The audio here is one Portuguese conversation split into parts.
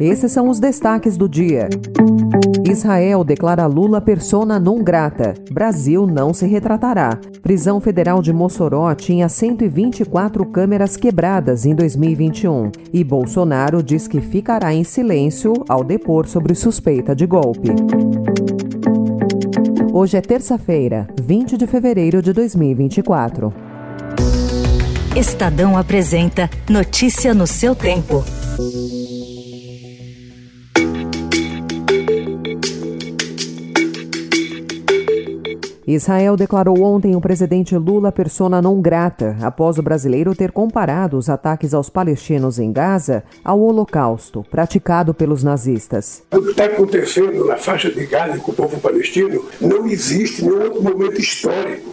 Esses são os destaques do dia. Israel declara Lula persona non grata. Brasil não se retratará. Prisão Federal de Mossoró tinha 124 câmeras quebradas em 2021. E Bolsonaro diz que ficará em silêncio ao depor sobre suspeita de golpe. Hoje é terça-feira, 20 de fevereiro de 2024. Estadão apresenta Notícia no seu tempo. Israel declarou ontem o presidente Lula persona não grata após o brasileiro ter comparado os ataques aos palestinos em Gaza ao Holocausto praticado pelos nazistas. O que está acontecendo na faixa de Gaza com o povo palestino não existe em nenhum outro momento histórico.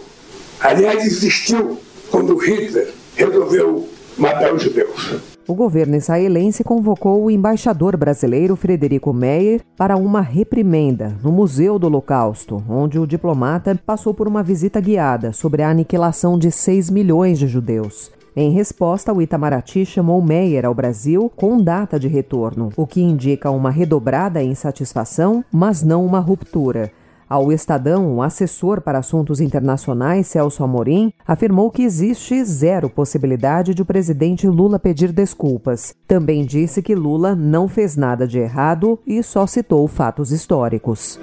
Aliás, existiu quando Hitler resolveu matar os judeus o governo israelense convocou o embaixador brasileiro Frederico Meyer para uma reprimenda no Museu do Holocausto, onde o diplomata passou por uma visita guiada sobre a aniquilação de 6 milhões de judeus. Em resposta, o Itamaraty chamou Meyer ao Brasil com data de retorno, o que indica uma redobrada insatisfação, mas não uma ruptura. Ao Estadão, um assessor para assuntos internacionais, Celso Amorim, afirmou que existe zero possibilidade de o presidente Lula pedir desculpas. Também disse que Lula não fez nada de errado e só citou fatos históricos.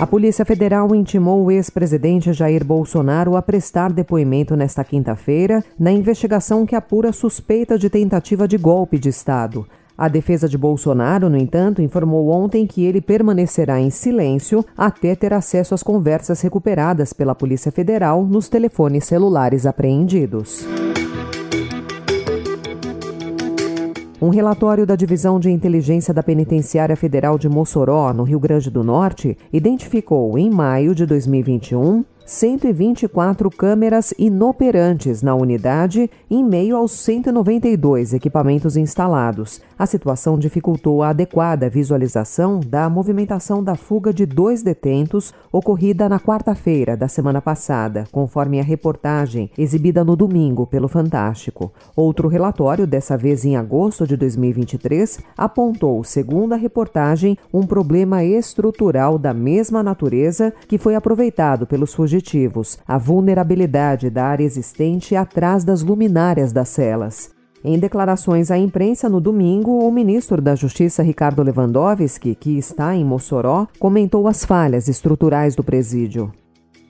A Polícia Federal intimou o ex-presidente Jair Bolsonaro a prestar depoimento nesta quinta-feira na investigação que apura suspeita de tentativa de golpe de Estado. A defesa de Bolsonaro, no entanto, informou ontem que ele permanecerá em silêncio até ter acesso às conversas recuperadas pela Polícia Federal nos telefones celulares apreendidos. Um relatório da Divisão de Inteligência da Penitenciária Federal de Mossoró, no Rio Grande do Norte, identificou, em maio de 2021, 124 câmeras inoperantes na unidade em meio aos 192 equipamentos instalados. A situação dificultou a adequada visualização da movimentação da fuga de dois detentos ocorrida na quarta-feira da semana passada, conforme a reportagem exibida no domingo pelo Fantástico. Outro relatório, dessa vez em agosto de 2023, apontou, segundo a reportagem, um problema estrutural da mesma natureza que foi aproveitado pelos fugitivos fugitivos, a vulnerabilidade da área existente atrás das luminárias das celas. Em declarações à imprensa no domingo, o ministro da Justiça Ricardo Lewandowski, que está em Mossoró, comentou as falhas estruturais do presídio.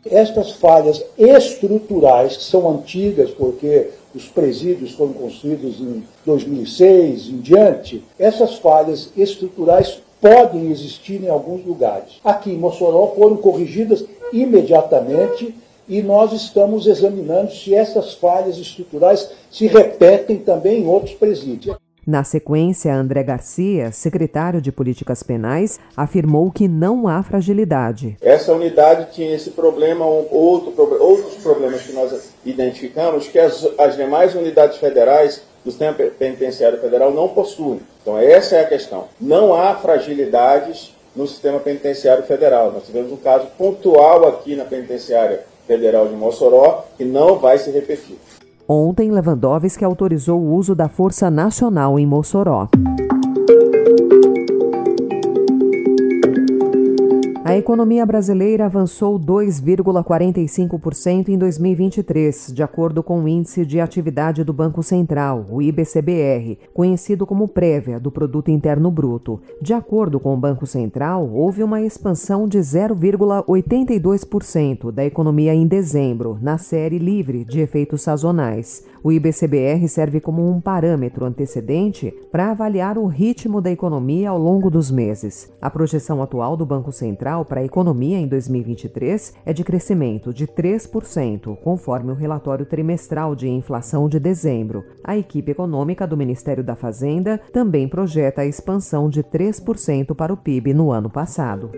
Estas falhas estruturais, que são antigas porque os presídios foram construídos em 2006 em diante, essas falhas estruturais podem existir em alguns lugares. Aqui em Mossoró foram corrigidas imediatamente e nós estamos examinando se essas falhas estruturais se repetem também em outros presídios. Na sequência, André Garcia, secretário de Políticas Penais, afirmou que não há fragilidade. Essa unidade tinha esse problema, outro, outros problemas que nós identificamos, que as, as demais unidades federais do sistema penitenciário federal não possuem. Então, essa é a questão. Não há fragilidades no sistema penitenciário federal. Nós tivemos um caso pontual aqui na penitenciária federal de Mossoró que não vai se repetir. Ontem, Lewandowski autorizou o uso da Força Nacional em Mossoró. Economia brasileira avançou 2,45% em 2023, de acordo com o Índice de Atividade do Banco Central, o IBCBR, conhecido como prévia do Produto Interno Bruto. De acordo com o Banco Central, houve uma expansão de 0,82% da economia em dezembro, na série livre de efeitos sazonais. O IBCBR serve como um parâmetro antecedente para avaliar o ritmo da economia ao longo dos meses. A projeção atual do Banco Central para a economia em 2023 é de crescimento de 3%, conforme o relatório trimestral de inflação de dezembro. A equipe econômica do Ministério da Fazenda também projeta a expansão de 3% para o PIB no ano passado.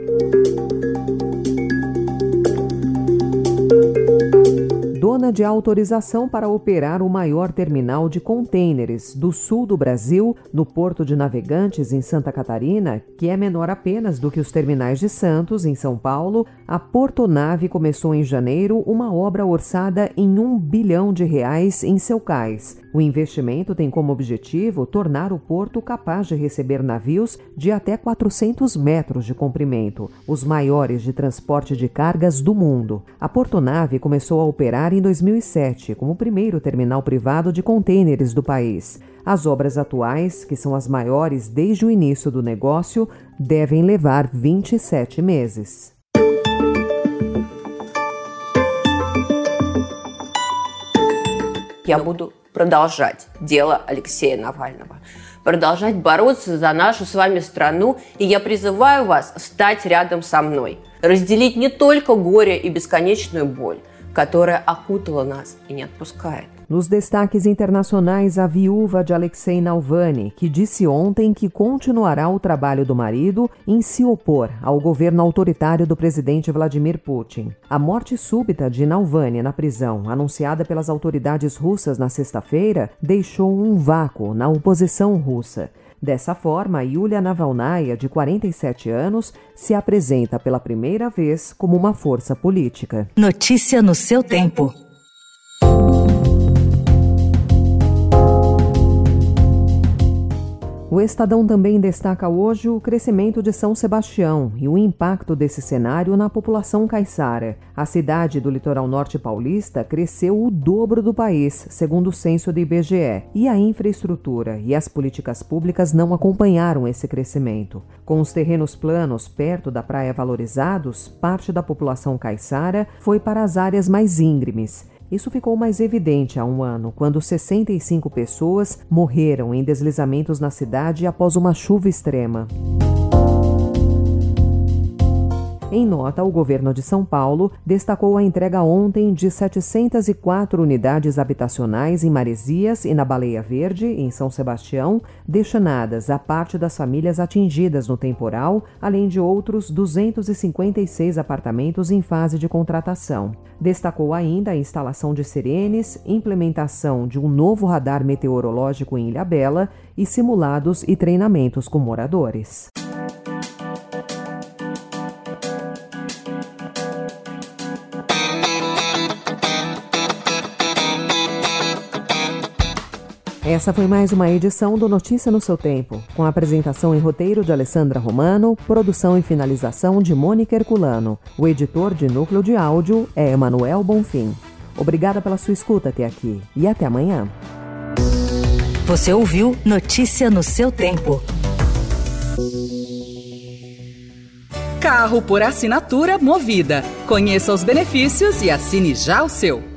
Zona de autorização para operar o maior terminal de contêineres do sul do Brasil, no Porto de Navegantes, em Santa Catarina, que é menor apenas do que os terminais de Santos, em São Paulo, a Portonave começou em janeiro uma obra orçada em um bilhão de reais em seu cais. O investimento tem como objetivo tornar o porto capaz de receber navios de até 400 metros de comprimento, os maiores de transporte de cargas do mundo. A Portonave começou a operar em 2007 como o primeiro terminal privado de contêineres do país. As obras atuais, que são as maiores desde o início do negócio, devem levar 27 meses. Я буду продолжать дело Алексея Навального, продолжать бороться за нашу с вами страну, и я призываю вас стать рядом со мной, разделить не только горе и бесконечную боль, которая окутала нас и не отпускает. Nos destaques internacionais, a viúva de Alexei Navalny, que disse ontem que continuará o trabalho do marido em se opor ao governo autoritário do presidente Vladimir Putin. A morte súbita de Navalny na prisão, anunciada pelas autoridades russas na sexta-feira, deixou um vácuo na oposição russa. Dessa forma, Yulia Navalnaya, de 47 anos, se apresenta pela primeira vez como uma força política. Notícia no seu tempo. O Estadão também destaca hoje o crescimento de São Sebastião e o impacto desse cenário na população caiçara. A cidade do litoral norte paulista cresceu o dobro do país, segundo o censo do IBGE, e a infraestrutura e as políticas públicas não acompanharam esse crescimento. Com os terrenos planos perto da praia valorizados, parte da população caiçara foi para as áreas mais íngremes isso ficou mais evidente há um ano, quando 65 pessoas morreram em deslizamentos na cidade após uma chuva extrema. Em nota, o governo de São Paulo destacou a entrega ontem de 704 unidades habitacionais em Maresias e na Baleia Verde, em São Sebastião, destinadas a parte das famílias atingidas no temporal, além de outros 256 apartamentos em fase de contratação. Destacou ainda a instalação de sirenes, implementação de um novo radar meteorológico em Ilhabela e simulados e treinamentos com moradores. Essa foi mais uma edição do Notícia no seu tempo, com a apresentação em roteiro de Alessandra Romano, produção e finalização de Mônica Herculano. O editor de núcleo de áudio é Emanuel Bonfim. Obrigada pela sua escuta até aqui e até amanhã. Você ouviu Notícia no seu tempo. Carro por assinatura movida. Conheça os benefícios e assine já o seu.